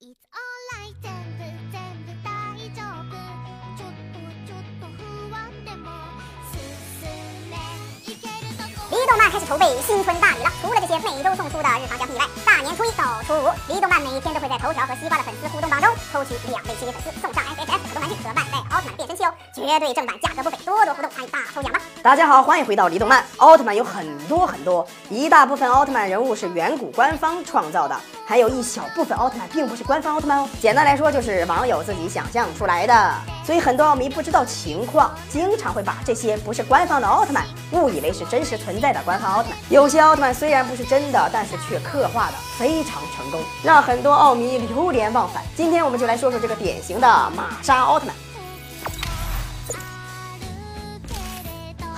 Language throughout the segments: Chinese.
It's alright 全部全部大丈夫ちょっとちょっと不安でも進めいけるとこ离动漫开始筹备新春大礼了，除了这些每周送出的日常奖品以外，大年初一到初五，离动漫每天都会在头条和西瓜的粉丝互动榜中抽取两位系列粉丝送上 FFF 可动玩具和万代奥特曼变身器哦，绝对正版，价格不菲，多多互动参与大抽奖吧！ 大家好，欢迎回到离动漫。奥特曼有很多很多，一大部分奥特曼人物是远古官方创造的，还有一小部分奥特曼并不是官方奥特曼哦。简单来说，就是网友自己想象出来的。所以很多奥迷不知道情况，经常会把这些不是官方的奥特曼误以为是真实存在的官方奥特曼。有些奥特曼虽然不是真的，但是却刻画的非常成功，让很多奥迷流连忘返。今天我们就来说说这个典型的玛莎奥特曼。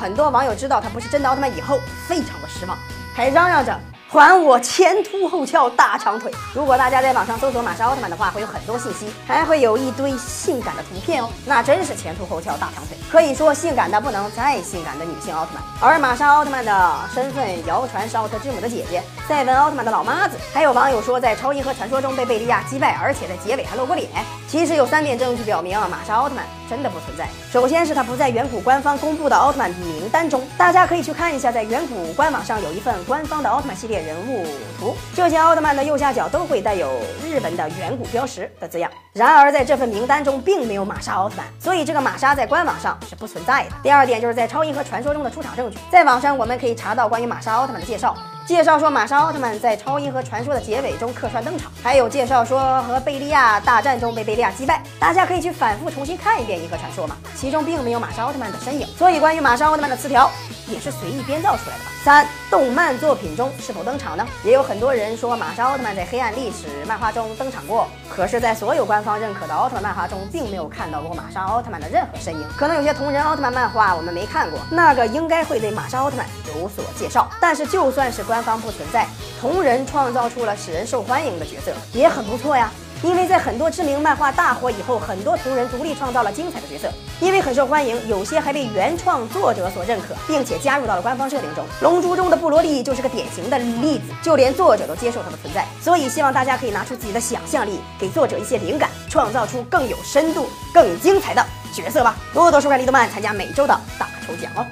很多网友知道他不是真的奥特曼以后，非常的失望，还嚷嚷着还我前凸后翘大长腿。如果大家在网上搜索玛莎奥特曼的话，会有很多信息，还会有一堆性感的图片哦，那真是前凸后翘大长腿，可以说性感的不能再性感的女性奥特曼。而玛莎奥特曼的身份谣传是奥特之母的姐姐，赛文奥特曼的老妈子。还有网友说在超银河传说中被贝利亚击败，而且在结尾还露过脸。其实有三点证据表明啊，玛莎奥特曼真的不存在。首先是她不在远古官方公布的奥特曼名单中，大家可以去看一下，在远古官网上有一份官方的奥特曼系列人物图，这些奥特曼的右下角都会带有日本的远古标识的字样。然而在这份名单中并没有玛莎奥特曼，所以这个玛莎在官网上是不存在的。第二点就是在超银河传说中的出场证据，在网上我们可以查到关于玛莎奥特曼的介绍。介绍说，玛莎奥特曼在超银河传说的结尾中客串登场，还有介绍说和贝利亚大战中被贝利亚击败。大家可以去反复重新看一遍银河传说嘛，其中并没有玛莎奥特曼的身影，所以关于玛莎奥特曼的词条也是随意编造出来的吧。三，动漫作品中是否登场呢？也有很多人说玛莎奥特曼在黑暗历史漫画中登场过，可是，在所有官方认可的奥特曼漫画中，并没有看到过玛莎奥特曼的任何身影。可能有些同人奥特曼漫画我们没看过，那个应该会对玛莎奥特曼有所介绍。但是就算是官方不存在，同人创造出了使人受欢迎的角色，也很不错呀。因为在很多知名漫画大火以后，很多同人独立创造了精彩的角色，因为很受欢迎，有些还被原创作者所认可，并且加入到了官方设定中。龙珠中的布罗利就是个典型的例子，就连作者都接受他的存在。所以希望大家可以拿出自己的想象力，给作者一些灵感，创造出更有深度、更精彩的角色吧。多多收看《利动漫》，参加每周的大抽奖哦。